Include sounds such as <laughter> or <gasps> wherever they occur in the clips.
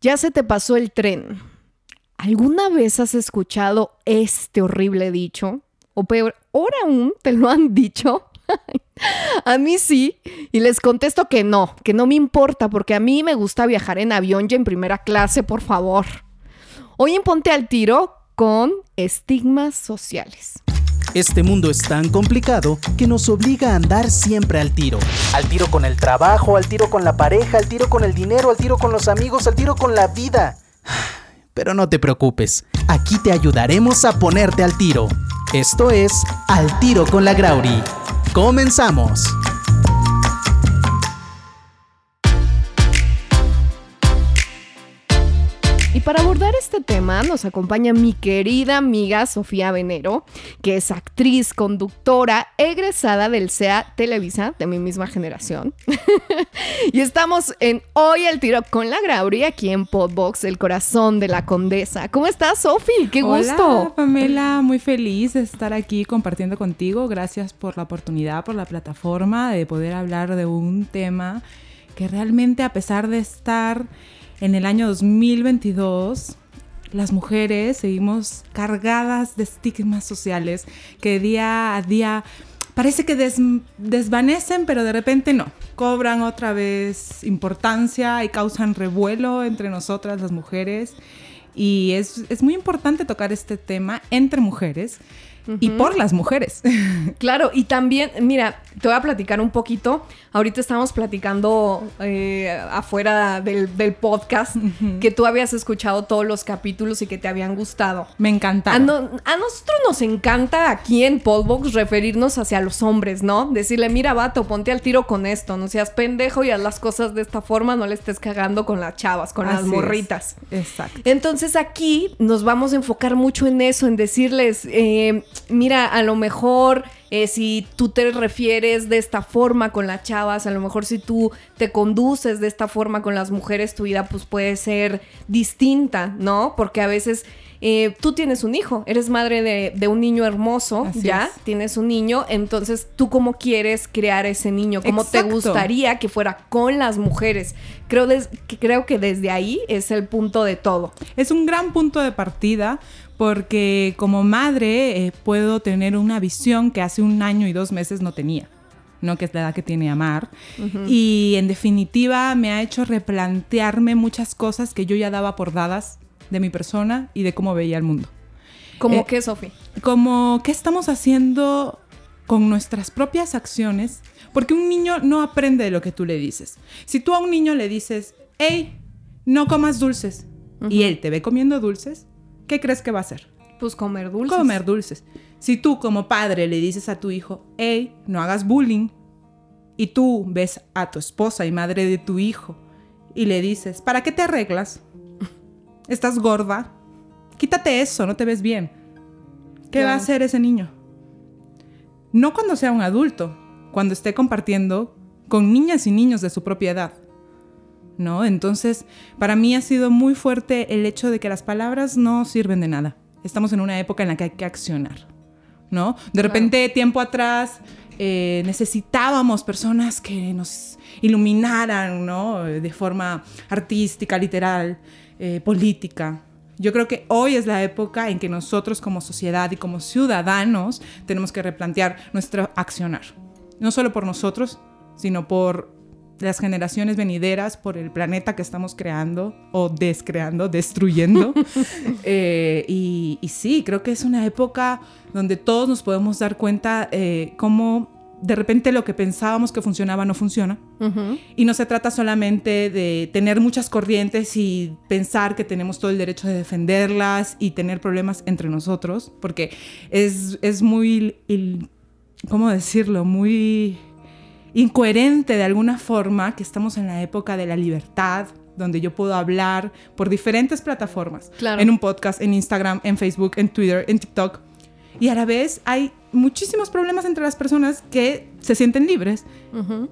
Ya se te pasó el tren. ¿Alguna vez has escuchado este horrible dicho? O peor, ahora aún te lo han dicho. <laughs> a mí sí, y les contesto que no, que no me importa, porque a mí me gusta viajar en avión y en primera clase, por favor. Hoy en Ponte al Tiro con estigmas sociales. Este mundo es tan complicado que nos obliga a andar siempre al tiro. Al tiro con el trabajo, al tiro con la pareja, al tiro con el dinero, al tiro con los amigos, al tiro con la vida. <sighs> Pero no te preocupes, aquí te ayudaremos a ponerte al tiro. Esto es Al tiro con la Grauri. Comenzamos. Y para abordar este tema nos acompaña mi querida amiga Sofía Venero, que es actriz, conductora, egresada del SEA Televisa, de mi misma generación. <laughs> y estamos en Hoy el Tiro con la Grauri, aquí en Podbox, el corazón de la condesa. ¿Cómo estás, Sofi? ¡Qué gusto! Hola, Pamela, muy feliz de estar aquí compartiendo contigo. Gracias por la oportunidad, por la plataforma de poder hablar de un tema que realmente a pesar de estar en el año 2022 las mujeres seguimos cargadas de estigmas sociales que día a día parece que desvanecen, pero de repente no. Cobran otra vez importancia y causan revuelo entre nosotras las mujeres. Y es, es muy importante tocar este tema entre mujeres y por las mujeres. <laughs> Claro, y también, mira, te voy a platicar un poquito. Ahorita estamos platicando eh, afuera del, podcast que tú habías escuchado todos los capítulos y que te habían gustado. Me encanta. A, nosotros nos encanta aquí en Podbox referirnos hacia los hombres, ¿no? Decirle, mira, vato, ponte al tiro con esto, no seas pendejo y haz las cosas de esta forma, no le estés cagando con las chavas, con las morritas. Exacto. Entonces aquí nos vamos a enfocar mucho en eso, en decirles, eh, mira, a lo mejor eh, si tú te refieres de esta forma con las chavas, a lo mejor si tú te conduces de esta forma con las mujeres, tu vida pues puede ser distinta, ¿no? Porque a veces eh, tú tienes un hijo, eres madre de, un niño hermoso, ya, tienes un niño, entonces tú cómo quieres crear ese niño, cómo te gustaría que fuera con las mujeres. Creo, que creo que desde ahí es el punto de todo. Es un gran punto de partida porque como madre eh, puedo tener una visión que hace un año y dos meses no tenía. ¿no? que es la edad que tiene Amar. Y en definitiva me ha hecho replantearme muchas cosas que yo ya daba por dadas de mi persona y de cómo veía el mundo. ¿Cómo eh, qué, Sofi? Como qué estamos haciendo con nuestras propias acciones, porque un niño no aprende de lo que tú le dices. Si tú a un niño le dices, hey, no comas dulces, y él te ve comiendo dulces, ¿qué crees que va a hacer? Pues comer dulces. Comer dulces. Si tú como padre le dices a tu hijo, hey, no hagas bullying, y tú ves a tu esposa y madre de tu hijo y le dices, ¿para qué te arreglas? <laughs> ¿Estás gorda? Quítate eso, no te ves bien. ¿Qué va a hacer ese niño? No cuando sea un adulto, cuando esté compartiendo con niñas y niños de su propia edad. ¿No? Entonces, para mí ha sido muy fuerte el hecho de que las palabras no sirven de nada. Estamos en una época en la que hay que accionar, ¿no? De repente, tiempo atrás, eh, necesitábamos personas que nos iluminaran, ¿no? De forma artística, literal, eh, política. Yo creo que hoy es la época en que nosotros como sociedad y como ciudadanos tenemos que replantear nuestro accionar. No solo por nosotros, sino por las generaciones venideras, por el planeta que estamos creando o descreando, destruyendo. <laughs> Eh, y, sí, creo que es una época donde todos nos podemos dar cuenta eh, cómo de repente lo que pensábamos que funcionaba no funciona. Y no se trata solamente de tener muchas corrientes y pensar que tenemos todo el derecho de defenderlas y tener problemas entre nosotros, porque es, es muy, ¿cómo decirlo? Muy incoherente de alguna forma que estamos en la época de la libertad, donde yo puedo hablar por diferentes plataformas, en un podcast, en Instagram, en Facebook, en Twitter, en TikTok. Y a la vez hay muchísimos problemas entre las personas que se sienten libres,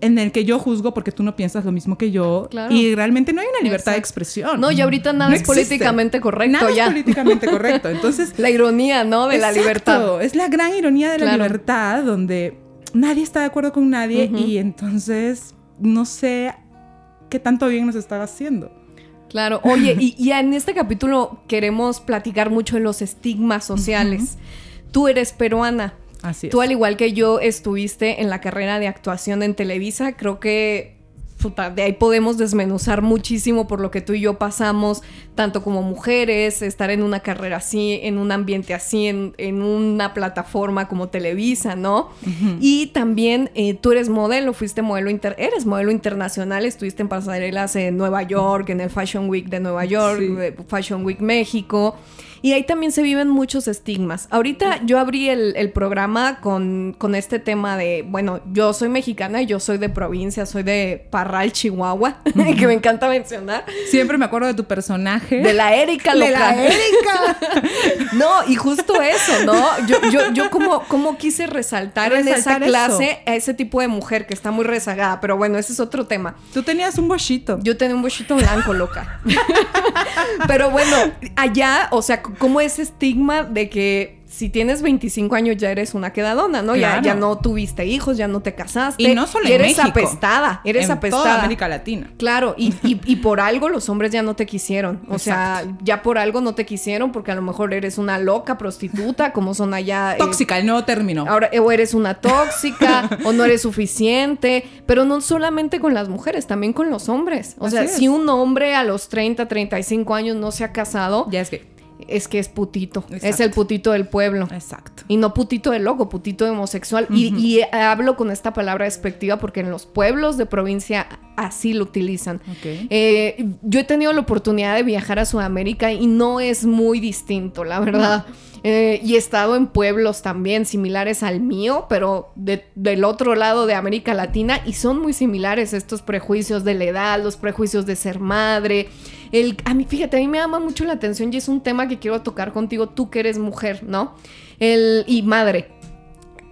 en el que yo juzgo porque tú no piensas lo mismo que yo. Y realmente no hay una libertad de expresión. No, y ahorita nada es políticamente correcto. Nada es políticamente correcto. <laughs> Entonces. la ironía, ¿no? De la libertad. Es la gran ironía de la libertad, donde nadie está de acuerdo con nadie y entonces no sé qué tanto bien nos estaba haciendo. Claro, oye, y, y en este capítulo queremos platicar mucho de los estigmas sociales. Tú eres peruana. Así es. Tú, al igual que yo, estuviste en la carrera de actuación en Televisa. Creo que puta, de ahí podemos desmenuzar muchísimo por lo que tú y yo pasamos, tanto como mujeres, estar en una carrera así, en un ambiente así, en, en una plataforma como Televisa, ¿no? Y también eh, tú eres modelo, fuiste modelo, inter eres modelo internacional, estuviste en pasarelas en Nueva York, en el Fashion Week de Nueva York, Sí. eh, Fashion Week México. Y ahí también se viven muchos estigmas. Ahorita yo abrí el, el programa con, con este tema de, bueno, yo soy mexicana y yo soy de provincia, soy de Parral, Chihuahua, <laughs> que me encanta mencionar. Siempre me acuerdo de tu personaje. De la Erika De loca. la Erika. <laughs> No, y justo eso, ¿no? Yo, yo, yo como, como quise resaltar, en esa clase a ese tipo de mujer que está muy rezagada, pero bueno, ese es otro tema. Tú tenías un bochito. Yo tenía un bochito blanco, loca. <laughs> Pero bueno, allá, o sea, como ese estigma de que si tienes 25 años ya eres una quedadona, ¿no? Ya, Claro. ya no tuviste hijos, ya no te casaste. Y no solo en eres México. apestada, eres en apestada. Toda América Latina. Claro, y, y- y por algo los hombres ya no te quisieron. O sea, ya por algo no te quisieron porque a lo mejor eres una loca prostituta, como son allá. eh, Tóxica, el nuevo término. Ahora, o eres una tóxica, o no eres suficiente, pero no solamente con las mujeres, también con los hombres. O Así sea, es. si un hombre a los 30, 35 años no se ha casado, Ya es que. Es que es putito. Es el putito del pueblo. Exacto. Y no putito de loco, putito de homosexual. Y- y, hablo con esta palabra despectiva porque en los pueblos de provincia así lo utilizan. Eh, yo he tenido la oportunidad de viajar a Sudamérica y no es muy distinto, la verdad. Eh, y he estado en pueblos también similares al mío, pero de- del otro lado de América Latina y son muy similares estos prejuicios de la edad, los prejuicios de ser madre. El, a mí, fíjate, a mí me llama mucho la atención y es un tema que quiero tocar contigo, tú que eres mujer, ¿no? El, y madre.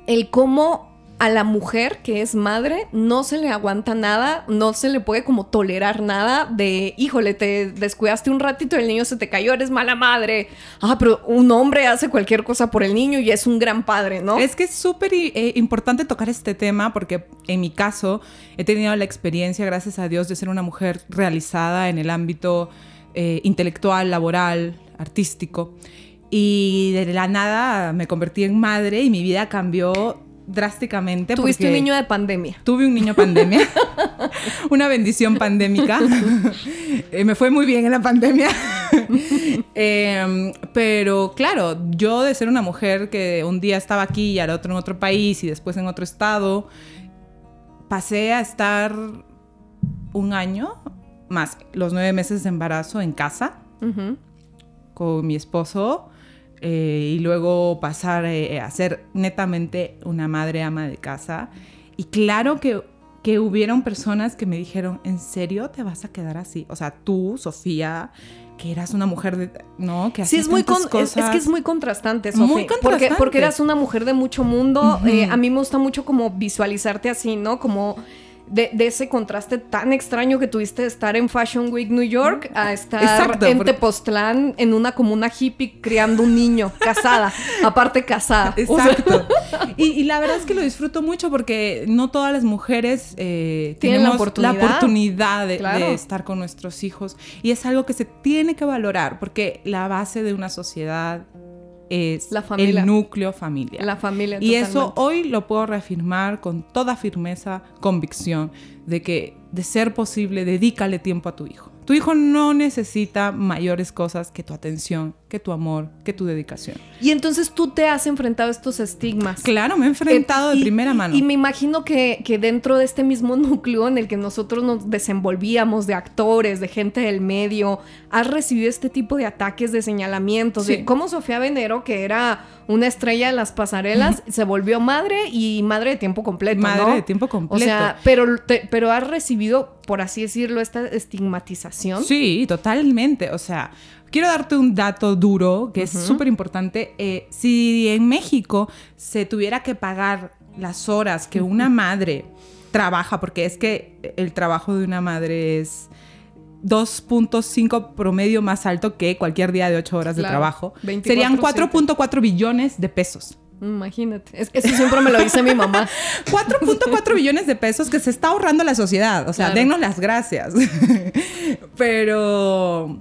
El cómo a la mujer que es madre no se le aguanta nada, no se le puede como tolerar nada de, híjole, te descuidaste un ratito el niño se te cayó, eres mala madre. Ah, pero un hombre hace cualquier cosa por el niño y es un gran padre, ¿no? Es que es súper eh, importante tocar este tema porque en mi caso he tenido la experiencia, gracias a Dios, de ser una mujer realizada en el ámbito eh, intelectual, laboral, artístico. Y de la nada me convertí en madre y mi vida cambió drásticamente. Tuviste un niño de pandemia. Tuve un niño pandemia, <laughs> una bendición pandémica. <laughs> Eh, me fue muy bien en la pandemia. <laughs> Em, pero claro, yo de ser una mujer que un día estaba aquí y al otro en otro país y después en otro estado, pasé a estar un año más los nueve meses de embarazo en casa con mi esposo eh, y luego pasar eh, a ser netamente una madre ama de casa. Y claro que, que hubieron personas que me dijeron, ¿en serio te vas a quedar así? O sea, tú, Sofía, que eras una mujer de... ¿No? Que Sí, es muy con- es, es que cosas. es muy contrastante, Muy Sofi. Porque, contrastante. porque eras una mujer de mucho mundo. Eh, a mí me gusta mucho como visualizarte así, ¿no? Como de, de ese contraste tan extraño que tuviste de estar en Fashion Week New York a estar Exacto, en porque- Tepoztlán en una comuna hippie criando un niño, <laughs> casada, aparte casada. O sea, Exacto. <laughs> y, y la verdad es que lo disfruto mucho porque no todas las mujeres eh, Tienen la oportunidad. oportunidad de, Claro. de estar con nuestros hijos. Y es algo que se tiene que valorar porque la base de una sociedad es La familia. el núcleo familiar. la familia. y eso hoy lo puedo reafirmar con toda firmeza, convicción, de que de ser posible, dedícale tiempo a tu hijo. Tu hijo no necesita mayores cosas que tu atención, que tu amor, que tu dedicación. Y entonces tú te has enfrentado a estos estigmas. Claro, me he enfrentado Eh, de y- primera mano. Y me imagino que, que dentro de este mismo <laughs> núcleo en el que nosotros nos desenvolvíamos, de actores, de gente del medio, has recibido este tipo de ataques, de señalamientos, Sí. de cómo Sofía Venero, que era una estrella de las pasarelas, se volvió madre y madre de tiempo completo, Madre ¿no? de tiempo O completo. sea, pero, te- pero has recibido, por así decirlo, esta estigmatización. Sí, totalmente. O sea, quiero darte un dato duro que es súper importante. Eh, si en México se tuviera que pagar las horas que una madre trabaja, porque es que el trabajo de una madre es 2.5 promedio más alto que cualquier día de 8 horas de trabajo, 24/7. serían 4.4 billones de pesos. Imagínate. Es- eso siempre me lo dice mi mamá. <laughs> 4.4 billones de pesos que se está ahorrando la sociedad. O sea, Claro. dennos las gracias. <laughs> Pero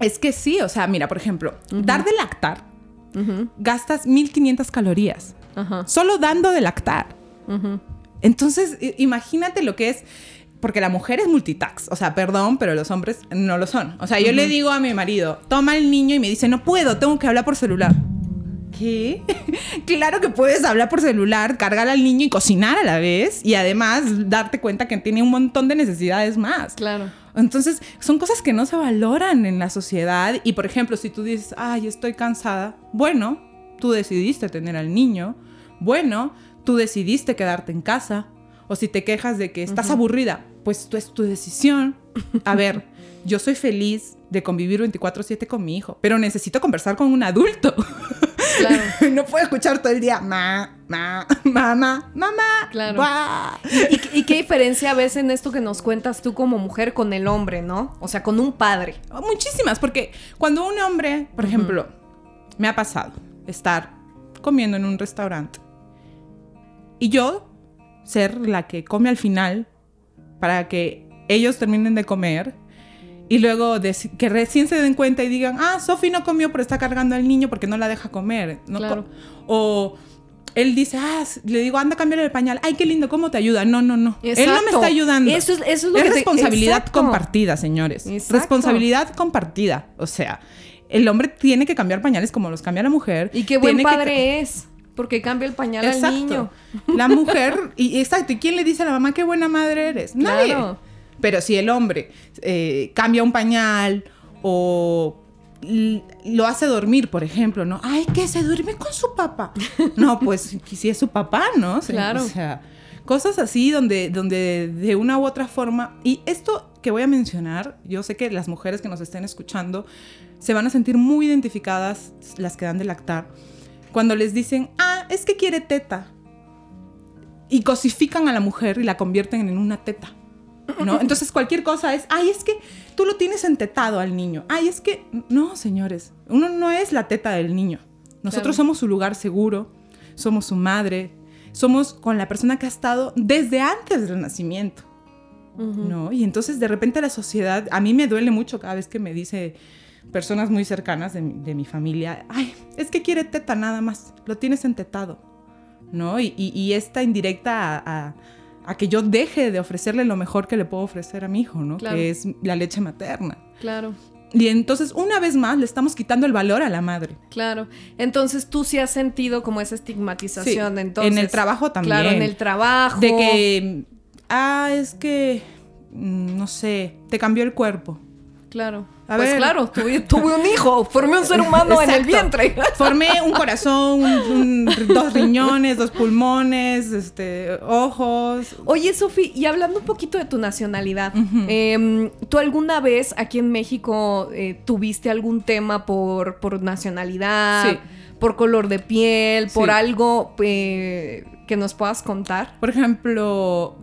es que sí, o sea, mira, por ejemplo, dar de lactar gastas 1500 calorías. Solo dando de lactar. Entonces, imagínate lo que es. Porque la mujer es multitax. O sea, perdón, pero los hombres no lo son. O sea, yo le digo a mi marido, toma el niño y me dice, no puedo, tengo que hablar por celular. ¿Qué? <laughs> claro que puedes hablar por celular, cargar al niño y cocinar a la vez. Y además darte cuenta que tiene un montón de necesidades más. Claro. Entonces, son cosas que no se valoran en la sociedad. Y por ejemplo, si tú dices, ay, estoy cansada, bueno, tú decidiste tener al niño, bueno, tú decidiste quedarte en casa. O si te quejas de que estás aburrida, pues tú es tu decisión. A <laughs> ver, yo soy feliz de convivir 24/7 con mi hijo, pero necesito conversar con un adulto. <laughs> Claro. <laughs> no puedo escuchar todo el día, ma, ma, mamá, mamá. Claro. guau". ¿Y, y qué diferencia ves en esto que nos cuentas tú como mujer con el hombre, no? O sea, con un padre. Muchísimas, porque cuando un hombre, por ejemplo, me ha pasado estar comiendo en un restaurante y yo ser la que come al final para que ellos terminen de comer y luego que recién se den cuenta y digan, ah, Sofi no comió pero está cargando al niño porque no la deja comer. No Claro. co- o él dice, ah, le digo, anda a cambiar el pañal. Ay, qué lindo, ¿cómo te ayuda? No, no, no. Él no me está ayudando. Eso es- eso es lo que te- responsabilidad compartida, señores. Exacto. Responsabilidad compartida. O sea, el hombre tiene que cambiar pañales como los cambia la mujer. Y qué buen Tiene que padre es, porque cambia el pañal Exacto. al niño. La mujer, y exacto, ¿y quién le dice a la mamá qué buena madre eres? Nadie. Claro. Pero si el hombre eh, cambia un pañal o lo hace dormir, por ejemplo, ¿no? Ay, que se duerme con su papá. <laughs> No, pues si es su papá, ¿no? Se- Claro. O sea, cosas así donde, donde de una u otra forma. Y esto que voy a mencionar, yo sé que las mujeres que nos estén escuchando se van a sentir muy identificadas, las que dan de lactar, cuando les dicen, ah, es que quiere teta. Y cosifican a la mujer y la convierten en una teta. ¿No? Entonces cualquier cosa es, ay, es que tú lo tienes entetado al niño. Ay, es que, no, señores, uno no es la teta del niño. Nosotros Claro. somos su lugar seguro, somos su madre, somos con la persona que ha estado desde antes del nacimiento. ¿no? Y entonces de repente la sociedad, a mí me duele mucho cada vez que me dice personas muy cercanas de, mi- de mi familia, ay, es que quiere teta nada más, lo tienes entetado, ¿no? Y, y- y esta indirecta a, a- a que yo deje de ofrecerle lo mejor que le puedo ofrecer a mi hijo, ¿no? Claro. Que es la leche materna. Claro, Y entonces una vez más le estamos quitando el valor a la madre. claro. Entonces tú sí has sentido como esa estigmatización. Sí, entonces, en el trabajo también. Claro, en el trabajo. De que, ah, es que, mm, no sé, te cambió el cuerpo. Claro. A pues ver. claro, tuve, tuve un hijo, formé un ser humano en el vientre. <laughs> Formé un corazón, un- un- dos riñones, dos pulmones, este, ojos. Oye, Sofi, y hablando un poquito de tu nacionalidad, em, ¿tú alguna vez aquí en México eh, tuviste algún tema por, por nacionalidad, Sí. por color de piel, por Sí. algo eh, que nos puedas contar? Por ejemplo,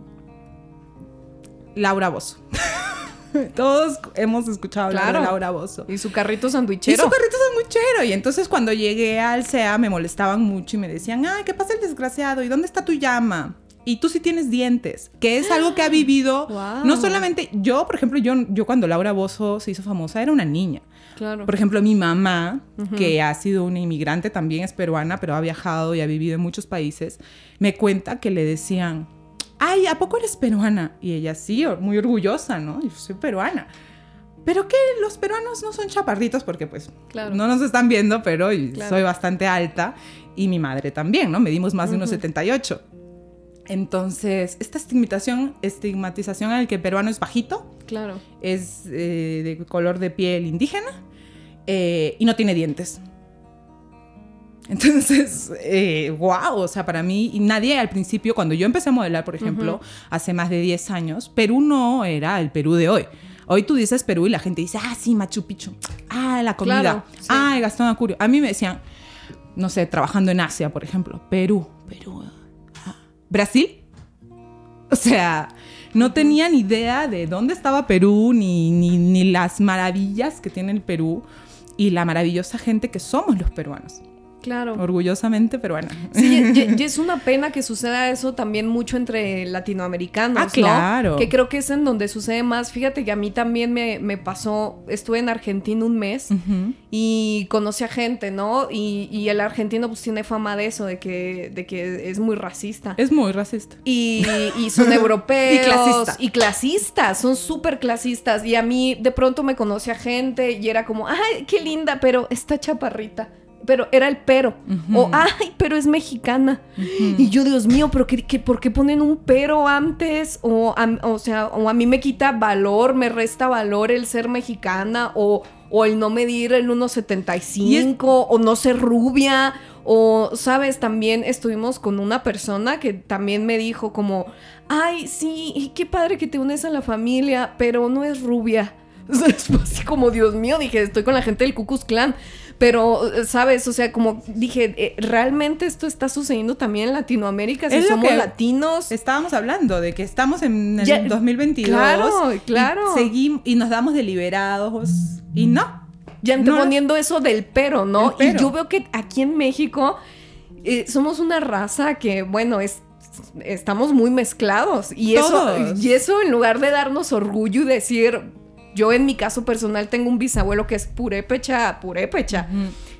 Laura Bozo. <laughs> <laughs> Todos hemos escuchado hablar Claro. de Laura Bozo. Y su carrito Y sandwichero. su carrito sandwichero. Y entonces cuando llegué al CEA me molestaban mucho y me decían, ay, ¿qué pasa el desgraciado? ¿Y dónde está tu llama? Y tú sí tienes dientes, que es algo que ha vivido <gasps> no solamente yo, por ejemplo, yo, yo cuando Laura Bozo se hizo famosa era una niña. Claro. Por ejemplo, mi mamá, que ha sido una inmigrante, también es peruana, pero ha viajado y ha vivido en muchos países, me cuenta que le decían, ay, ¿a poco eres peruana? Y ella sí, muy orgullosa, ¿no? Yo soy peruana. Pero que los peruanos no son chaparritos porque pues Claro. no nos están viendo, pero Claro. soy bastante alta y mi madre también, ¿no? Medimos más de unos 78. Entonces, esta estigmatización, estigmatización al que el peruano es bajito, Claro. es eh, de color de piel indígena eh, y no tiene dientes. Entonces, eh, wow, o sea, para mí, y nadie al principio, cuando yo empecé a modelar, por ejemplo, hace más de 10 años, Perú no era el Perú de hoy. Hoy tú dices Perú y la gente dice, ah, sí, Machu Picchu, ah, la comida, Claro, sí. ah, el Gastón Acurio. A mí me decían, no sé, trabajando en Asia, por ejemplo, Perú, Perú, ah, Brasil. O sea, no tenía ni idea de dónde estaba Perú, ni, ni, ni las maravillas que tiene el Perú y la maravillosa gente que somos los peruanos. Claro. Orgullosamente, pero bueno. Sí, y, y <laughs> es una pena que suceda eso también mucho entre latinoamericanos, Ah, claro. ¿no? Que creo que es en donde sucede más. Fíjate que a mí también me, me pasó, estuve en Argentina un mes y conocí a gente, ¿no? Y, y el argentino pues tiene fama de eso, de que, de que es muy racista. Es muy racista. Y, y son <laughs> europeos. Y clasista. Y clasistas, son súper clasistas. Y a mí de pronto me conocí a gente y era como, ay, qué linda, pero está chaparrita. Pero era el pero. O, ay, pero es mexicana. Y yo, Dios mío, ¿pero qué, qué- por qué ponen un pero antes? O, a, o sea, o a mí me quita valor, me resta valor el ser mexicana. O, o el no medir el 1,75. O no ser rubia. O, sabes, también estuvimos con una persona que también me dijo como, ay, sí, qué padre que te unes a la familia, pero no es rubia. <laughs> Así como, Dios mío, dije, estoy con la gente del Ku Klux Klan. Pero, ¿sabes? O sea, como dije, eh, ¿realmente esto está sucediendo también en Latinoamérica? Si Es lo somos que latinos. Estábamos hablando de que estamos en el Ya- 2022. claro, y claro. seguimos y nos damos deliberados y no. Ya No, anteponiendo eso del pero, ¿no? Pero. Y yo veo que aquí en México eh, somos una raza que, bueno, es estamos muy mezclados y eso y eso en lugar de darnos orgullo y decir yo en mi caso personal tengo un bisabuelo que es purépecha, purépecha.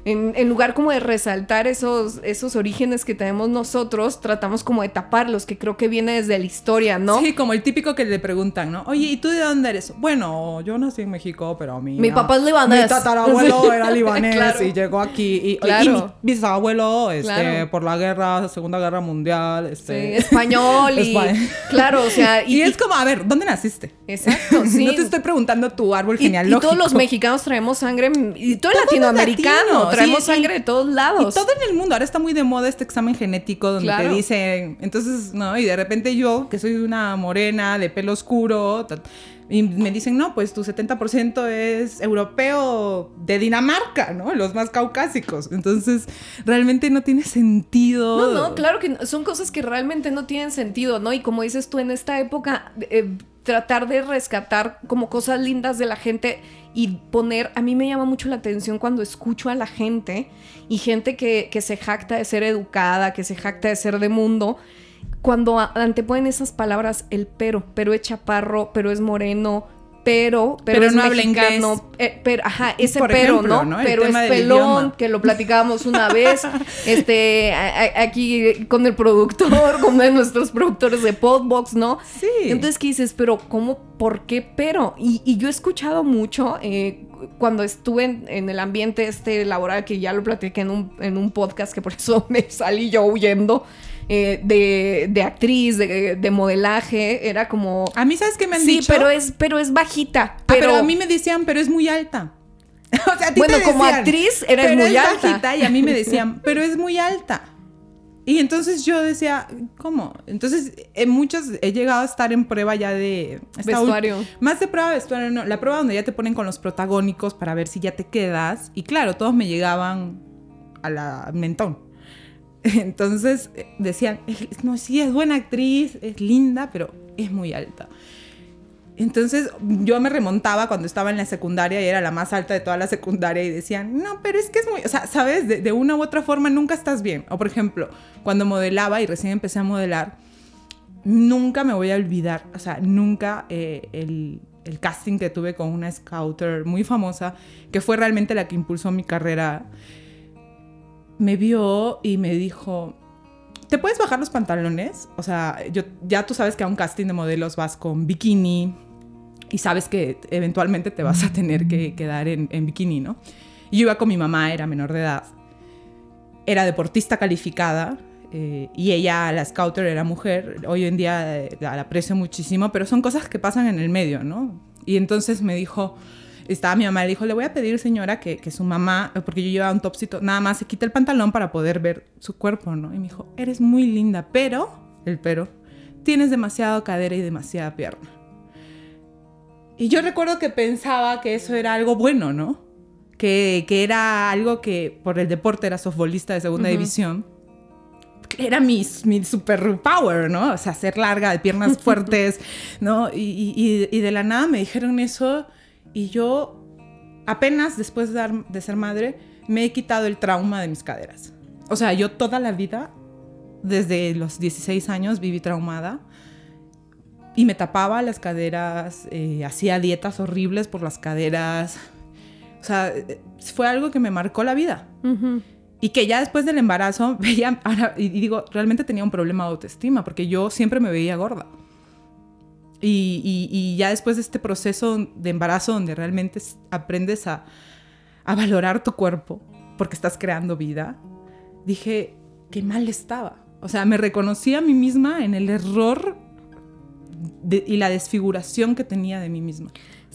En, en lugar como de resaltar esos, esos orígenes que tenemos nosotros, tratamos como de taparlos, que creo que viene desde la historia, ¿no? Sí, como el típico que le preguntan, ¿no? Oye, ¿y tú de dónde eres? Bueno, yo nací en México, pero mi... Mi papá es libanés. Mi tatarabuelo Sí. era <laughs> libanés Claro. y llegó aquí. Y, Claro. y mi bisabuelo, este, Claro. por la guerra, Segunda Guerra Mundial, Sí, este... español y <laughs> Español. claro, o sea, <laughs> Y, es como, a ver, ¿dónde naciste? exacto, sí. No te estoy preguntando tu árbol Y- y, genealógico. todos los mexicanos traemos sangre, y todo el latinoamericano latinos, traemos sí, sangre de todos lados. Y todo en el mundo. Ahora está muy de moda este examen genético donde Claro. te dicen, entonces, ¿no? Y de repente yo, que soy una morena de pelo oscuro, y me dicen, no, pues tu 70% es europeo de Dinamarca, ¿no? Los más caucásicos. Entonces, realmente no tiene sentido. No, no, claro que son cosas que realmente no tienen sentido, ¿no? Y como dices tú, en esta época, eh, tratar de rescatar como cosas lindas de la gente y poner, a mí me llama mucho la atención cuando escucho a la gente y gente que, que se jacta de ser educada, que se jacta de ser de mundo, cuando anteponen esas palabras, el pero, pero es chaparro, pero es moreno. Pero, pero, Pero es no mexicano, eh, pero, ajá, ese Por pero, ejemplo, ¿no? Pero es pelón, idioma. que lo platicábamos una vez, <laughs> este, a- a- aquí con el productor, <laughs> con uno de nuestros productores de Podbox, ¿no? Sí. Entonces, ¿qué dices? Pero, ¿cómo? ¿Por qué? Pero, y, y yo he escuchado mucho eh, cuando estuve en, en el ambiente este laboral, que ya lo platiqué en un, en un podcast, que por eso <laughs> me salí yo huyendo, eh, de, de actriz, de, de modelaje, era como... A mí, ¿sabes qué me han sí, dicho? pero es, pero es bajita. Ah, Pero, a mí me decían, pero es muy alta. <laughs> o sea, a ti Bueno, te como actriz eres pero muy es alta. bajita y a mí me <laughs> decían, pero es muy alta. Y entonces yo decía, ¿cómo? Entonces, en muchos he llegado a estar en prueba ya de... Vestuario. Más de prueba de vestuario, no. La prueba donde ya te ponen con los protagónicos para ver si ya te quedas. Y claro, todos me llegaban a la mentón. <laughs> Entonces eh, decían, "Es- no, sí, es buena actriz, es linda, pero es muy alta. Entonces yo me remontaba cuando estaba en la secundaria y era la más alta de toda la secundaria y decían, no, pero es que es muy, o sea, sabes, de, de una u otra forma nunca estás bien. O por ejemplo, cuando modelaba y recién empecé a modelar, nunca me voy a olvidar, o sea, nunca eh, el, el casting que tuve con una scouter muy famosa, que fue realmente la que impulsó mi carrera, me vio y me dijo, ¿te puedes bajar los pantalones? O sea, yo, ya tú sabes que a un casting de modelos vas con bikini y sabes que eventualmente te vas a tener que quedar en, en bikini, ¿no? Y yo iba con mi mamá, era menor de edad, era deportista calificada eh, y ella, la scouter, era mujer. Hoy en día eh, la aprecio muchísimo, pero son cosas que pasan en el medio, ¿no? Y entonces me dijo, estaba mi mamá, le dijo, le voy a pedir, señora, que, que su mamá, porque yo llevaba un topsito, nada más se quite el pantalón para poder ver su cuerpo, ¿no? Y me dijo, eres muy linda, pero, el pero, tienes demasiado cadera y demasiada pierna. Y yo recuerdo que pensaba que eso era algo bueno, ¿no? Que, que era algo que por el deporte era softbolista de segunda Ujú. división. Era mi, mi superpower, ¿no? O sea, ser larga, de piernas <laughs> fuertes, ¿no? Y- y- y de la nada me dijeron eso y yo apenas después de, dar- de ser madre me he quitado el trauma de mis caderas. O sea, yo toda la vida, desde los 16 años, viví traumada y me tapaba las caderas, eh, hacía dietas horribles por las caderas. O sea, fue algo que me marcó la vida. Y que ya después del embarazo <laughs> veía, ahora, y digo, realmente tenía un problema de autoestima, porque yo siempre me veía gorda. Y, y, ya después de este proceso de embarazo donde realmente aprendes a, a valorar tu cuerpo, porque estás creando vida, dije, qué mal estaba. O sea, me reconocí a mí misma en el error y la desfiguración que tenía de mí misma.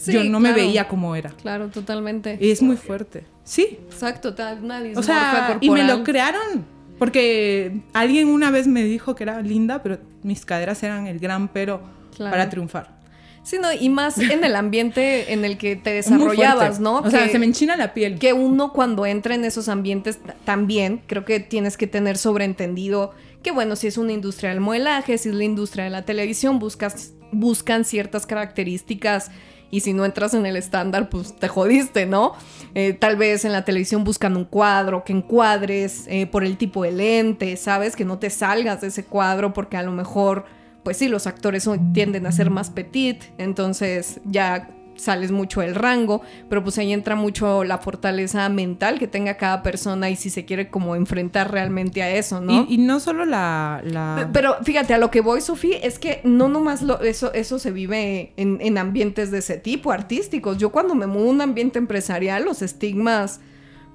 Yo no me veía como era. Claro, totalmente. Y es muy fuerte. Sí. Exacto, nadie. O sea, y me lo crearon. Porque alguien una vez me dijo que era linda, pero mis caderas eran el gran pero para triunfar. Sí, no, y más en el ambiente en el que te desarrollabas, ¿no? O sea, se me enchina la piel. Que uno cuando entra en esos ambientes también, creo que tienes que tener sobreentendido que, bueno, si es una industria del modelaje, si es la industria de la televisión, buscas, buscan ciertas características y si no entras en el estándar, pues te jodiste, ¿no? Eh, tal vez en la televisión buscan un cuadro que encuadres eh, por el tipo de lente, ¿sabes? Que no te salgas de ese cuadro porque a lo mejor pues sí, los actores tienden a ser más petit, entonces ya sales mucho del rango, pero pues ahí entra mucho la fortaleza mental que tenga cada persona y si se quiere como enfrentar realmente a eso, ¿no? Y, no solo la, Pero fíjate, a lo que voy, Sofía, es que no nomás lo, eso, eso se vive en, en ambientes de ese tipo, artísticos. Yo cuando me muevo a un ambiente empresarial, los estigmas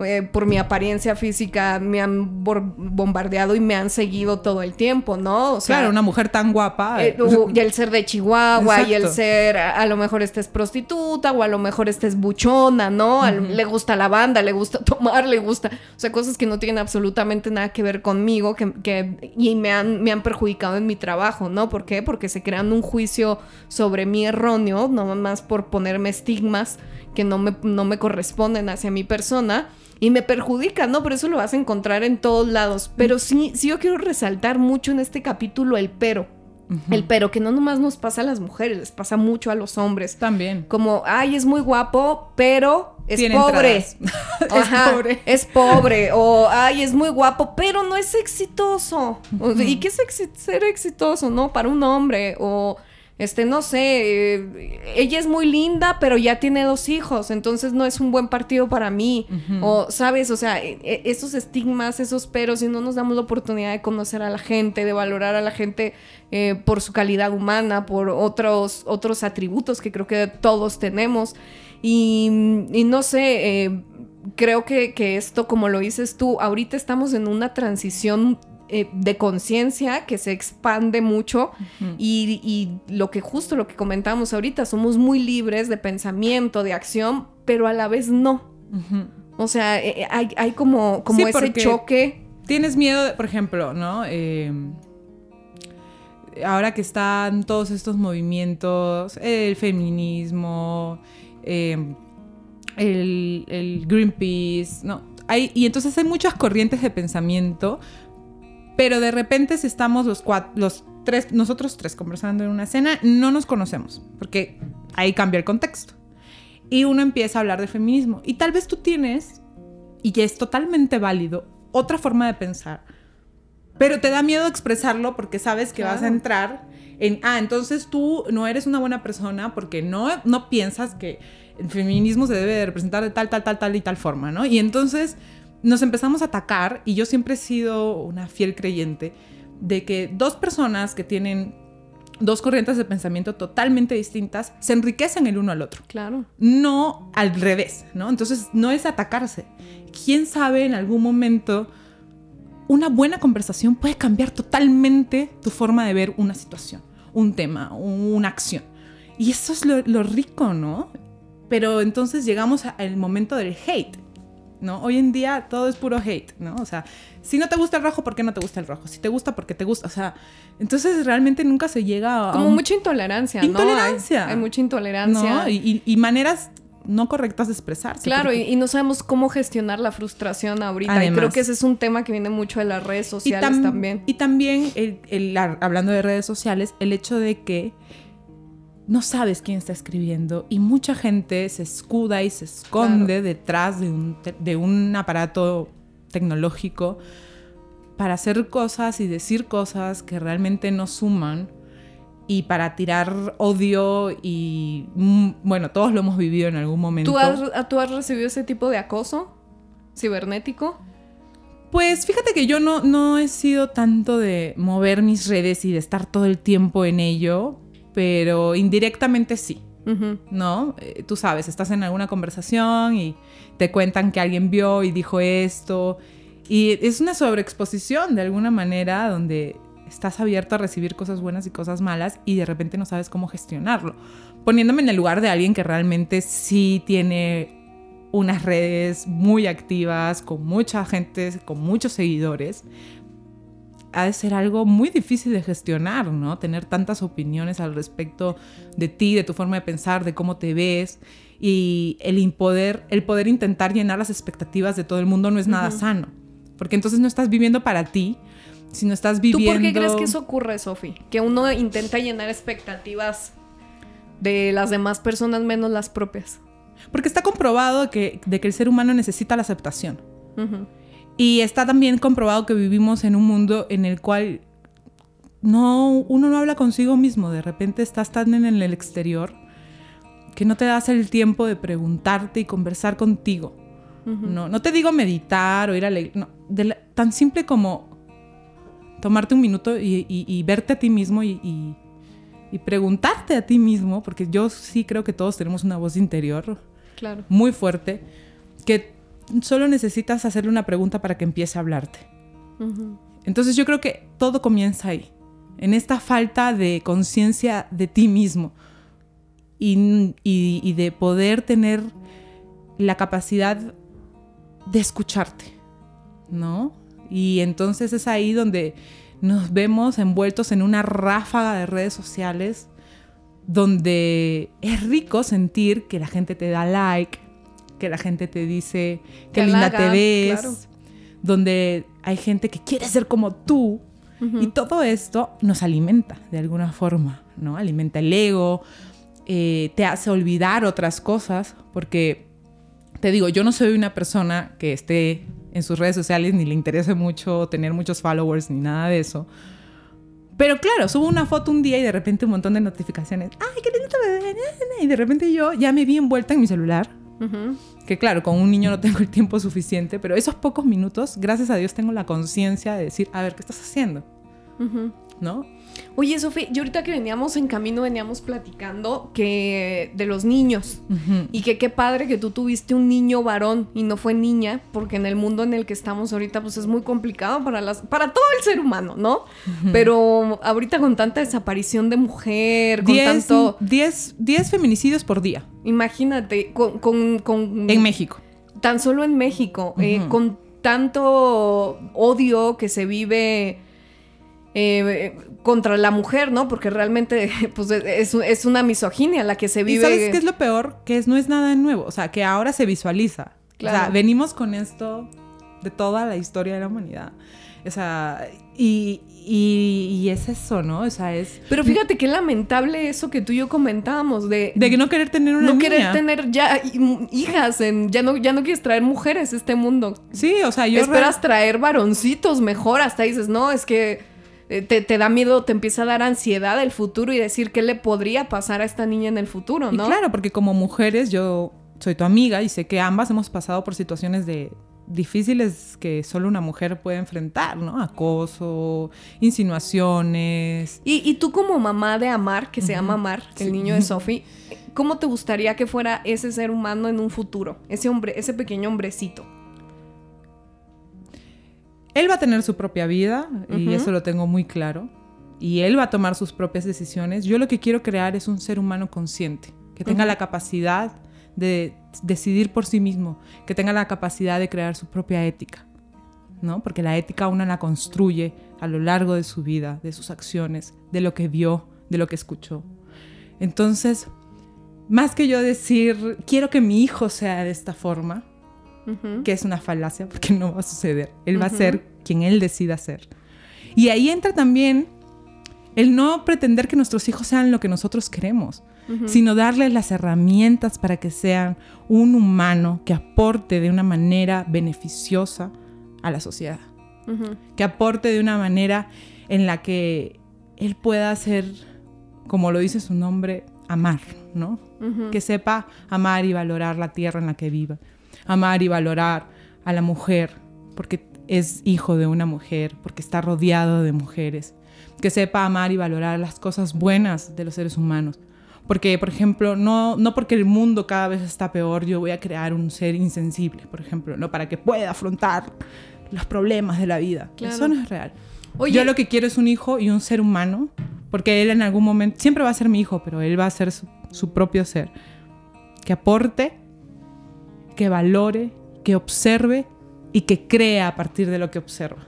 eh, por mi apariencia física me han bombardeado y me han seguido todo el tiempo, ¿no? O sea, claro, una mujer tan guapa. Eh, y el ser de Chihuahua y el ser, a, lo mejor esta es prostituta o a lo mejor esta es buchona, ¿no? le gusta la banda, le gusta <laughs> tomar, le gusta, o sea, cosas que no tienen absolutamente nada que ver conmigo que, que, y me han, me han perjudicado en mi trabajo, ¿no? ¿Por qué? Porque se crean un juicio sobre mí erróneo, no más por ponerme estigmas que no me, no me corresponden hacia mi persona y me perjudica, ¿no? Por eso lo vas a encontrar en todos lados. Pero sí, sí yo quiero resaltar mucho en este capítulo el pero. El pero que no nomás nos pasa a las mujeres, les pasa mucho a los hombres. También. Como, ay, es muy guapo, pero es pobre. <laughs> es pobre. Es pobre. O, ay, es muy guapo, pero no es exitoso. ¿Y qué es ser exitoso, no? Para un hombre. O este, no sé, eh, ella es muy linda, pero ya tiene dos hijos, entonces no es un buen partido para mí. O, ¿sabes? O sea, e, e, esos estigmas, esos peros, si no nos damos la oportunidad de conocer a la gente, de valorar a la gente eh, por su calidad humana, por otros, otros atributos que creo que todos tenemos. Y, no sé, eh, creo que, que esto, como lo dices tú, ahorita estamos en una transición eh, de conciencia que se expande mucho y, lo que justo lo que comentamos ahorita, somos muy libres de pensamiento, de acción, pero a la vez no. O sea, eh, eh, hay, como, como ese choque. Tienes miedo, por ejemplo, ¿no? ahora que están todos estos movimientos, el feminismo, el, el, Greenpeace, ¿no? Hay, y entonces hay muchas corrientes de pensamiento pero de repente si estamos los cuatro, los tres, nosotros tres conversando en una cena, no nos conocemos, porque ahí cambia el contexto. Y uno empieza a hablar de feminismo. Y tal vez tú tienes, y que es totalmente válido, otra forma de pensar. Pero te da miedo expresarlo porque sabes que vas a entrar en, ah, entonces tú no eres una buena persona porque no, no piensas que el feminismo se debe representar de tal, tal, tal, tal y tal forma, ¿no? Y entonces nos empezamos a atacar y yo siempre he sido una fiel creyente de que dos personas que tienen dos corrientes de pensamiento totalmente distintas se enriquecen el uno al otro. Claro. No al revés, ¿no? Entonces no es atacarse. ¿Quién sabe en algún momento una buena conversación puede cambiar totalmente tu forma de ver una situación, un tema, una acción? Y eso es lo, lo rico, ¿no? Pero entonces llegamos al momento del hate ¿no? Hoy en día todo es puro hate, ¿no? O sea, si no te gusta el rojo, ¿por qué no te gusta el rojo? Si te gusta, ¿por qué te gusta? O sea, entonces realmente nunca se llega a... Como mucha intolerancia, ¿no? Intolerancia. Hay, mucha intolerancia. ¿no? Y, maneras no correctas de expresarse. Claro, y, no sabemos cómo gestionar la frustración ahorita. y creo que ese es un tema que viene mucho de las redes sociales también. Y también, el, hablando de redes sociales, el hecho de que no sabes quién está escribiendo y mucha gente se escuda y se esconde detrás de un, de un aparato tecnológico para hacer cosas y decir cosas que realmente no suman y para tirar odio y mm, bueno, todos lo hemos vivido en algún momento. ¿Tú has, ¿Tú has recibido ese tipo de acoso cibernético? Pues fíjate que yo no, no he sido tanto de mover mis redes y de estar todo el tiempo en ello, pero indirectamente sí. ¿no? Eh, tú sabes, estás en alguna conversación y te cuentan que alguien vio y dijo esto. Y es una sobreexposición de alguna manera donde estás abierto a recibir cosas buenas y cosas malas y de repente no sabes cómo gestionarlo. Poniéndome en el lugar de alguien que realmente sí tiene unas redes muy activas, con mucha gente, con muchos seguidores, ha de ser algo muy difícil de gestionar, ¿no? Tener tantas opiniones al respecto de ti, de tu forma de pensar, de cómo te ves y el poder, el poder intentar llenar las expectativas de todo el mundo no es nada sano, porque entonces no estás viviendo para ti, sino estás ¿Tú viviendo. por qué crees que eso ocurre, Sofi? Que uno intenta llenar expectativas de las demás personas menos las propias. Porque está comprobado que, de que el ser humano necesita la aceptación. Y está también comprobado que vivimos en un mundo en el cual no, uno no habla consigo mismo. De repente estás tan en el exterior que no te das el tiempo de preguntarte y conversar contigo. No, no te digo meditar o ir a leer. No, de la- tan simple como tomarte un minuto y, y- y verte a ti mismo y, y- y preguntarte a ti mismo, porque yo sí creo que todos tenemos una voz interior Claro. muy fuerte, que solo necesitas hacerle una pregunta para que empiece a hablarte. Entonces yo creo que todo comienza ahí, en esta falta de conciencia de ti mismo y, y- y de poder tener la capacidad de escucharte, ¿no? Y entonces es ahí donde nos vemos envueltos en una ráfaga de redes sociales donde es rico sentir que la gente te da like, que la gente te dice qué Te linda te ves, claro. donde hay gente que quiere ser como tú. Y todo esto nos alimenta de alguna forma, ¿no? Alimenta el ego, eh, te hace olvidar otras cosas, porque te digo, yo no soy una persona que esté en sus redes sociales ni le interese mucho tener muchos followers ni nada de eso. Pero claro, subo una foto un día y de repente un montón de notificaciones. ¡Ay, qué lindo te ves! Y de repente yo ya me vi envuelta en mi celular. Que claro, con un niño no tengo el tiempo suficiente, pero esos pocos minutos, gracias a Dios, tengo la conciencia de decir, a ver, ¿qué estás haciendo? ¿No? Oye, Sofi, yo ahorita que veníamos en camino veníamos platicando que de los niños. Y que qué padre que tú tuviste un niño varón y no fue niña, porque en el mundo en el que estamos ahorita pues es muy complicado para las para todo el ser humano, ¿no? Pero ahorita con tanta desaparición de mujer, con 10, tanto 10, 10 feminicidios por día. Imagínate con, con, con- en México. tan solo en México, eh, con tanto odio que se vive eh, contra la mujer, ¿no? Porque realmente <laughs> pues, es, es una misoginia la que se ¿Y vive. sabes qué es lo peor? Que es, no es nada nuevo, o sea, que ahora se visualiza. O sea, Claro. venimos con esto de toda la historia de la humanidad. O sea, y, y, y es eso, ¿no? O sea, es Pero fíjate qué lamentable eso que tú y yo comentábamos de, de que no querer tener una no niña. querer tener ya hi- hijas, en, ya, no, ya no quieres traer mujeres a este mundo. Sí, o sea, yo... Esperas traer varoncitos mejor, hasta dices, no, es que te, te da miedo, te empieza a dar ansiedad el futuro y decir qué le podría pasar a esta niña en el futuro, Y ¿no? claro, porque como mujeres yo soy tu amiga y sé que ambas hemos pasado por situaciones de difíciles que solo una mujer puede enfrentar, ¿no? Acoso, insinuaciones. Y, y tú como mamá de Amar, que se llama Amar, el niño de Sophie, ¿cómo te gustaría que fuera ese ser humano en un futuro? Ese hombre, ese pequeño hombrecito. Él va a tener su propia vida y eso lo tengo muy claro. Y él va a tomar sus propias decisiones. Yo lo que quiero crear es un ser humano consciente, que tenga la capacidad de decidir por sí mismo, que tenga la capacidad de crear su propia ética, ¿no? Porque la ética uno la construye a lo largo de su vida, de sus acciones, de lo que vio, de lo que escuchó. Entonces, más que yo decir, quiero que mi hijo sea de esta forma, Que es una falacia porque <laughs> no va a suceder. Él va a ser quien él decida ser. Y ahí entra también el no pretender que nuestros hijos sean lo que nosotros queremos. sino darles las herramientas para que sean un humano que aporte de una manera beneficiosa a la sociedad, que aporte de una manera en la que él pueda hacer, como lo dice su nombre, amar, ¿no? Que sepa amar y valorar la tierra en la que viva, amar y valorar a la mujer, porque es hijo de una mujer, porque está rodeado de mujeres, que sepa amar y valorar las cosas buenas de los seres humanos. Porque, por ejemplo, no, no porque el mundo cada vez está peor, yo voy a crear un ser insensible, por ejemplo, ¿no? Para que pueda afrontar los problemas de la vida. Eso no es real. Yo lo que quiero es un hijo y un ser humano, porque él en algún momento, siempre va a ser mi hijo, pero él va a ser su, su propio ser, que aporte, que valore, que observe y que crea a partir de lo que observa.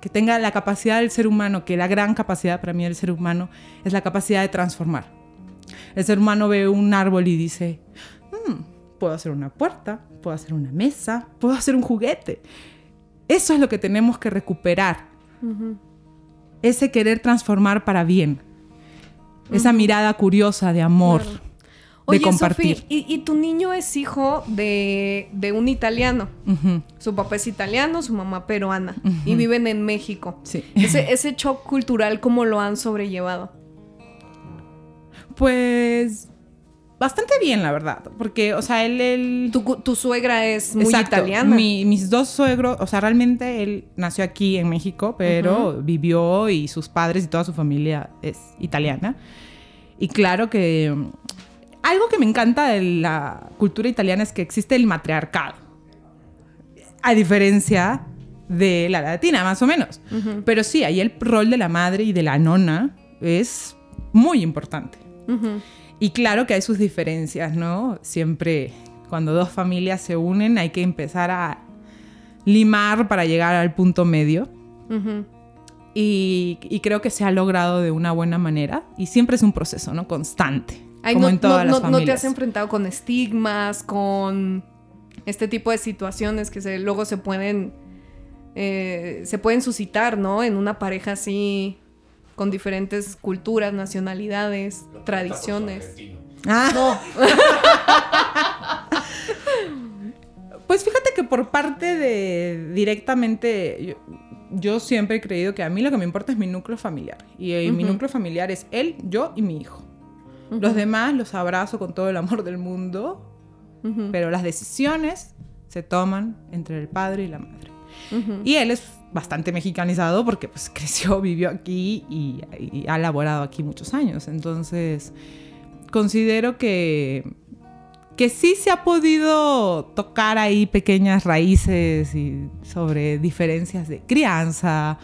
Que tenga la capacidad del ser humano, que la gran capacidad para mí del ser humano es la capacidad de transformar. El ser humano ve un árbol y dice, mm, puedo hacer una puerta, puedo hacer una mesa, puedo hacer un juguete. Eso es lo que tenemos que recuperar. Ese querer transformar para bien. Esa mirada curiosa de amor, de compartir. y, tu niño es hijo de, un italiano. Su papá es italiano, su mamá peruana. Y viven en México. Sí. Ese, ese shock cultural, ¿cómo lo han sobrellevado? Pues bastante bien, la verdad. Porque, o sea, él... Tu, suegra es muy italiana. mis dos suegros, o sea, realmente él nació aquí en México, pero vivió y sus padres y toda su familia es italiana. Y claro que algo que me encanta de la cultura italiana es que existe el matriarcado. A diferencia de la latina, más o menos. Pero sí, ahí el rol de la madre y de la nona es muy importante. Y claro que hay sus diferencias, ¿no? Siempre cuando dos familias se unen hay que empezar a limar para llegar al punto medio. y, y, creo que se ha logrado de una buena manera. Y siempre es un proceso, ¿no? Constante como no, en todas las no te has enfrentado con estigmas, con este tipo de situaciones que se, luego se pueden, eh, se pueden suscitar, ¿no? En una pareja así, con diferentes culturas, nacionalidades, tradiciones. Ah. No. <laughs> pues fíjate que por parte de directamente, yo, siempre he creído que a mí lo que me importa es mi núcleo familiar. Y eh, mi núcleo familiar es él, yo y mi hijo. Los demás los abrazo con todo el amor del mundo, pero las decisiones se toman entre el padre y la madre. Y él es bastante mexicanizado porque pues <laughs> creció, vivió aquí y, y, ha laborado aquí muchos años. Entonces, considero que, que sí se ha podido tocar ahí pequeñas raíces y sobre diferencias de crianza,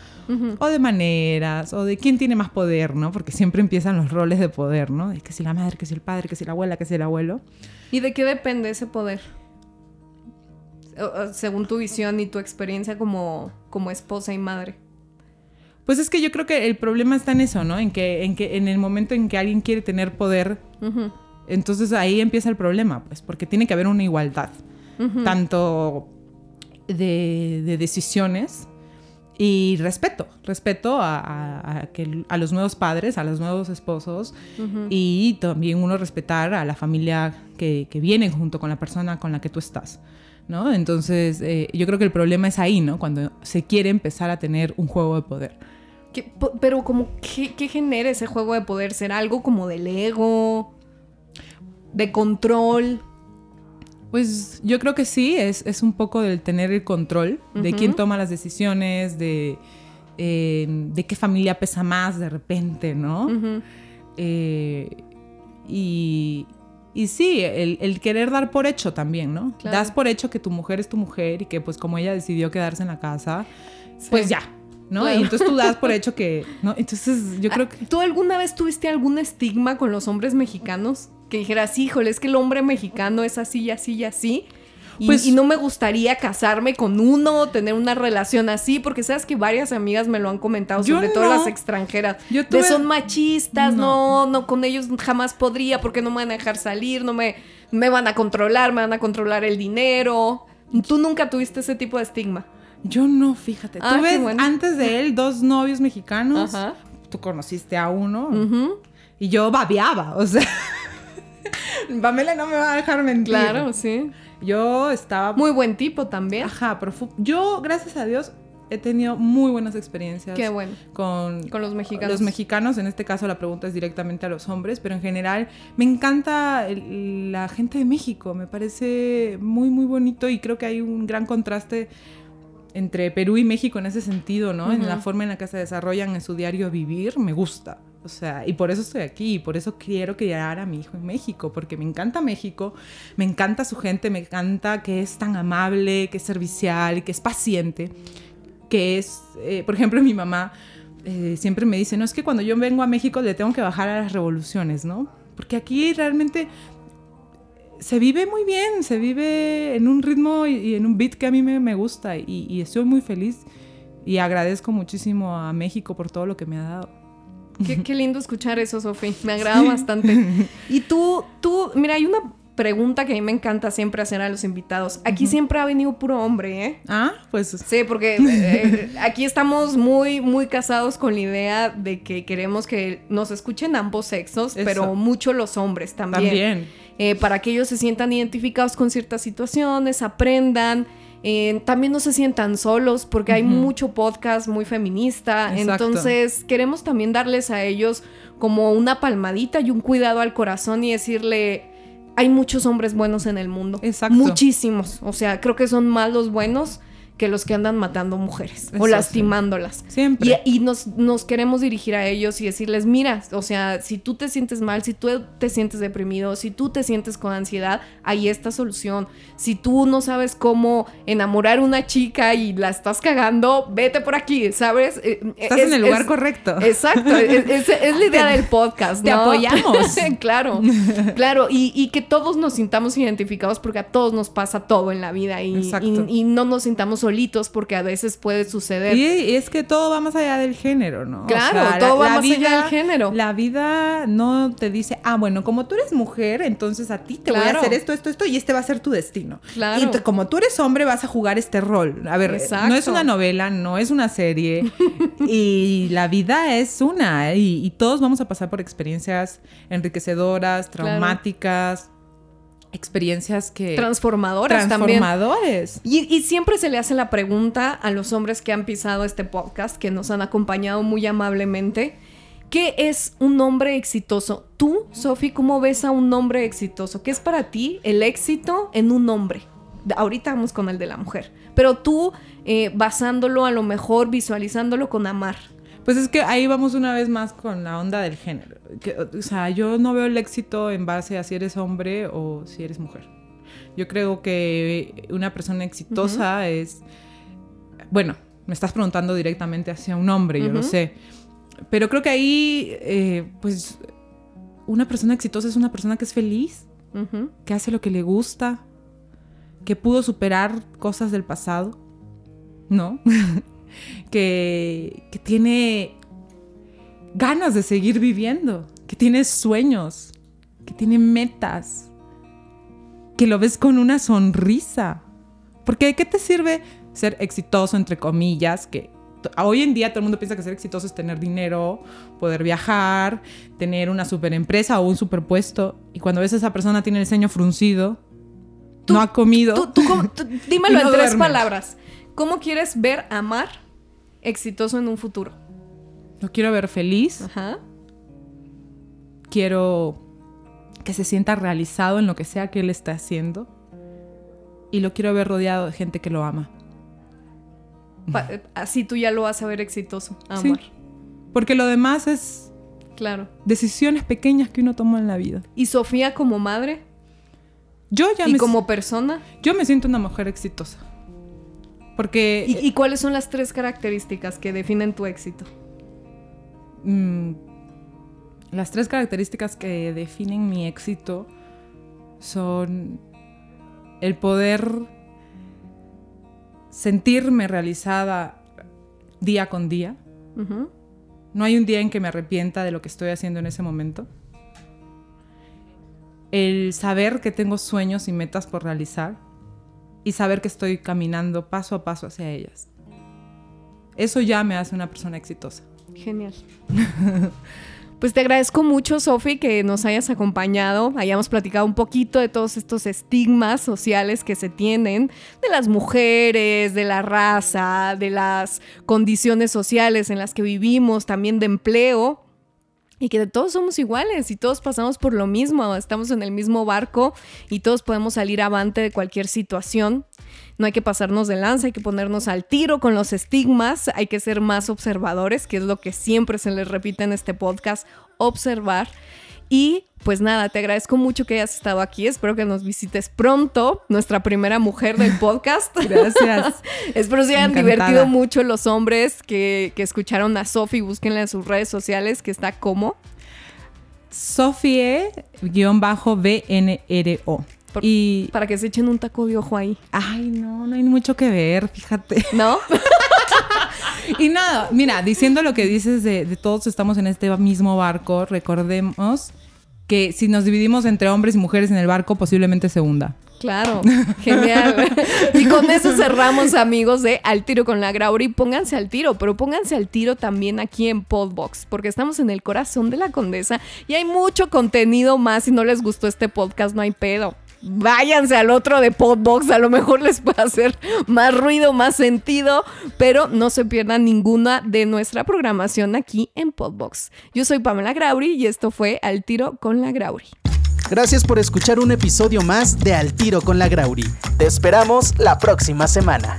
o de maneras, o de quién tiene más poder, ¿no? Porque siempre empiezan los roles de poder, ¿no? De que si la madre, que si el padre, que si la abuela, que si el abuelo. ¿Y de qué depende ese poder? Según tu visión y tu experiencia como, como esposa y madre. Pues es que yo creo que el problema está en eso, ¿no? En que en, que, en el momento en que alguien quiere tener poder, entonces ahí empieza el problema, pues, porque tiene que haber una igualdad, tanto de, de decisiones y respeto, respeto a, que, a, los nuevos padres, a los nuevos esposos y también uno respetar a la familia que, que, viene junto con la persona con la que tú estás. ¿no? Entonces, eh, yo creo que el problema es ahí, ¿no? Cuando se quiere empezar a tener un juego de poder. pero como, ¿qué, ¿qué genera ese juego de poder? ¿Será algo como del ego? ¿De control? Pues yo creo que sí, es, es un poco del tener el control de quién toma las decisiones, de, eh, de qué familia pesa más de repente, ¿no? Eh, y, y sí, el, querer dar por hecho también, ¿no? Das por hecho que tu mujer es tu mujer y que pues como ella decidió quedarse en la casa, pues ya, ¿no? Y entonces tú das por hecho <laughs> que, ¿no? Entonces yo creo que... ¿Tú alguna vez tuviste algún estigma con los hombres mexicanos? Que dijeras, híjole, es que el hombre mexicano es así y así y así. Y, pues, y, no me gustaría casarme con uno, tener una relación así, porque sabes que varias amigas me lo han comentado, sobre todo las extranjeras. de son machistas, no. no. con ellos jamás podría, porque no me van a dejar salir, no me, me van a controlar, me van a controlar el dinero. Tú nunca tuviste ese tipo de estigma. Yo no, fíjate. Ah, Tuve antes de él dos novios mexicanos. Tú conociste a uno. Y yo babeaba, o sea. Pamela no me va a dejar mentir. Claro, sí. Yo estaba... Muy buen tipo también. Ajá, profu- Yo, gracias a Dios, he tenido muy buenas experiencias. Qué bueno. Con, Con los mexicanos. los mexicanos, en este caso la pregunta es directamente a los hombres, pero en general me encanta el- la gente de México, me parece muy, muy bonito y creo que hay un gran contraste entre Perú y México en ese sentido, ¿no? En la forma en la que se desarrollan en su diario vivir, me gusta. O sea, y por eso estoy aquí, y por eso quiero criar a mi hijo en México, porque me encanta México, me encanta su gente, me encanta que es tan amable, que es servicial, que es paciente, que es, eh, por ejemplo, mi mamá eh, siempre me dice, no, es que cuando yo vengo a México le tengo que bajar a las revoluciones, ¿no? Porque aquí realmente se vive muy bien, se vive en un ritmo y, y en un beat que a mí me, gusta y, y estoy muy feliz y agradezco muchísimo a México por todo lo que me ha dado. Qué, qué lindo escuchar eso, Sofi. Me agrada bastante. <laughs> Y tú, tú, mira, hay una pregunta que a mí me encanta siempre hacer a los invitados. Aquí siempre ha venido puro hombre, ¿eh? Ah, pues Sí, porque <laughs> eh, aquí estamos muy, muy casados con la idea de que queremos que nos escuchen ambos sexos, Eso. pero mucho los hombres también. también. Eh, para que ellos se sientan identificados con ciertas situaciones, aprendan. Eh, también no se sientan solos porque hay mucho podcast muy feminista. Exacto. Entonces queremos también darles a ellos como una palmadita y un cuidado al corazón y decirle, hay muchos hombres buenos en el mundo. Exacto. Muchísimos. O sea, creo que son más los buenos que los que andan matando mujeres Eso o sí. lastimándolas. Siempre. Y, y nos, nos queremos dirigir a ellos y decirles, mira, o sea, si tú te sientes mal, si tú te sientes deprimido, si tú te sientes con ansiedad, ahí está solución. Si tú no sabes cómo enamorar a una chica y la estás cagando, vete por aquí, ¿sabes? Eh, Estás es- en el lugar es- correcto. Exacto, es, es- es la idea del podcast, te apoyamos. <laughs> claro, claro, y, y que todos nos sintamos identificados porque a todos nos pasa todo en la vida y, Exacto. y- y no nos sintamos solitos porque a veces puede suceder. Y es que todo va más allá del género, ¿no? Claro, todo va más allá del género. La vida no te dice, ah, bueno, como tú eres mujer, entonces a ti te voy a hacer esto, esto, esto, y este va a ser tu destino. Claro. Y como tú eres hombre, vas a jugar este rol. A ver, Exacto. no es una novela, no es una serie, <laughs> y la vida es una, y, y todos vamos a pasar por experiencias enriquecedoras, Claro. Experiencias que... transformadoras también. transformadores. Y, y siempre se le hace la pregunta a los hombres que han pisado este podcast, que nos han acompañado muy amablemente, ¿qué es un hombre exitoso? Tú, Sofi, ¿cómo ves a un hombre exitoso? ¿Qué es para ti el éxito en un hombre? Ahorita vamos con el de la mujer, pero tú eh, basándolo a lo mejor, visualizándolo con amar. Pues es que ahí vamos una vez más con la onda del género. Que, o sea, yo no veo el éxito en base a si eres hombre o si eres mujer. Yo creo que una persona exitosa es... Bueno, me estás preguntando directamente hacia un hombre, yo lo Ujú. sé. Pero creo que ahí, eh, pues, una persona exitosa es una persona que es feliz, que hace lo que le gusta, que pudo superar cosas del pasado, ¿no? <laughs> que, que tiene ganas de seguir viviendo, que tiene sueños, que tiene metas, que lo ves con una sonrisa. Porque ¿de qué te sirve ser exitoso, entre comillas, que hoy en día todo el mundo piensa que ser exitoso es tener dinero, poder viajar, tener una super empresa o un superpuesto, y cuando ves a esa persona tiene el ceño fruncido, Tú- no ha comido. Tú, <laughs> dímelo no en tres duerme. palabras. ¿Cómo quieres ver amar exitoso en un futuro? Lo quiero ver feliz, Ajá. quiero que se sienta realizado en lo que sea que él esté haciendo y lo quiero ver rodeado de gente que lo ama. Pa- así tú ya lo vas a ver exitoso, Sí. amor. Porque lo demás es Claro. decisiones pequeñas que uno toma en la vida. ¿Y Sofía como madre? Yo ya ¿Y me, como persona? yo me siento una mujer exitosa. Porque ¿Y, y cuáles son las tres características que definen tu éxito? mm, las tres características que definen mi éxito son el poder sentirme realizada día con día. No hay un día en que me arrepienta de lo que estoy haciendo en ese momento. El saber que tengo sueños y metas por realizar y saber que estoy caminando paso a paso hacia ellas. Eso ya me hace una persona exitosa. Genial. <laughs> Pues te agradezco mucho, Sofi, que nos hayas acompañado, hayamos platicado un poquito de todos estos estigmas sociales que se tienen, de las mujeres, de la raza, de las condiciones sociales en las que vivimos, también de empleo, y que todos somos iguales y todos pasamos por lo mismo, estamos en el mismo barco y todos podemos salir avante de cualquier situación. No hay que pasarnos de lanza, hay que ponernos al tiro con los estigmas, hay que ser más observadores, que es lo que siempre se les repite en este podcast, observar. Y pues nada, te agradezco mucho que hayas estado aquí. Espero que nos visites pronto, nuestra primera mujer del podcast. <laughs> Gracias. <laughs> Espero se hayan divertido mucho los hombres que, que escucharon a Sofi. Búsquenla en sus redes sociales, que está como Sofie-BNRO y para que se echen un taco de ojo ahí. Ay, no, no hay mucho que ver, fíjate. <laughs> ¿No? y nada, mira, diciendo lo que dices de, de todos estamos en este mismo barco, recordemos que si nos dividimos entre hombres y mujeres en el barco, posiblemente se hunda. Claro, genial. <laughs> y con eso cerramos, amigos, de Al Tiro con la Grauri. Pónganse al tiro, pero pónganse al tiro también aquí en Podbox, porque estamos en el corazón de la condesa y hay mucho contenido más. Si no les gustó este podcast, no hay pedo váyanse al otro de Podbox, a lo mejor les puede hacer más ruido, más sentido, pero no se pierdan ninguna de nuestra programación aquí en Podbox. Yo soy Pamela Grauri y esto fue Al Tiro con la Grauri. Gracias por escuchar un episodio más de Al Tiro con la Grauri. Te esperamos la próxima semana.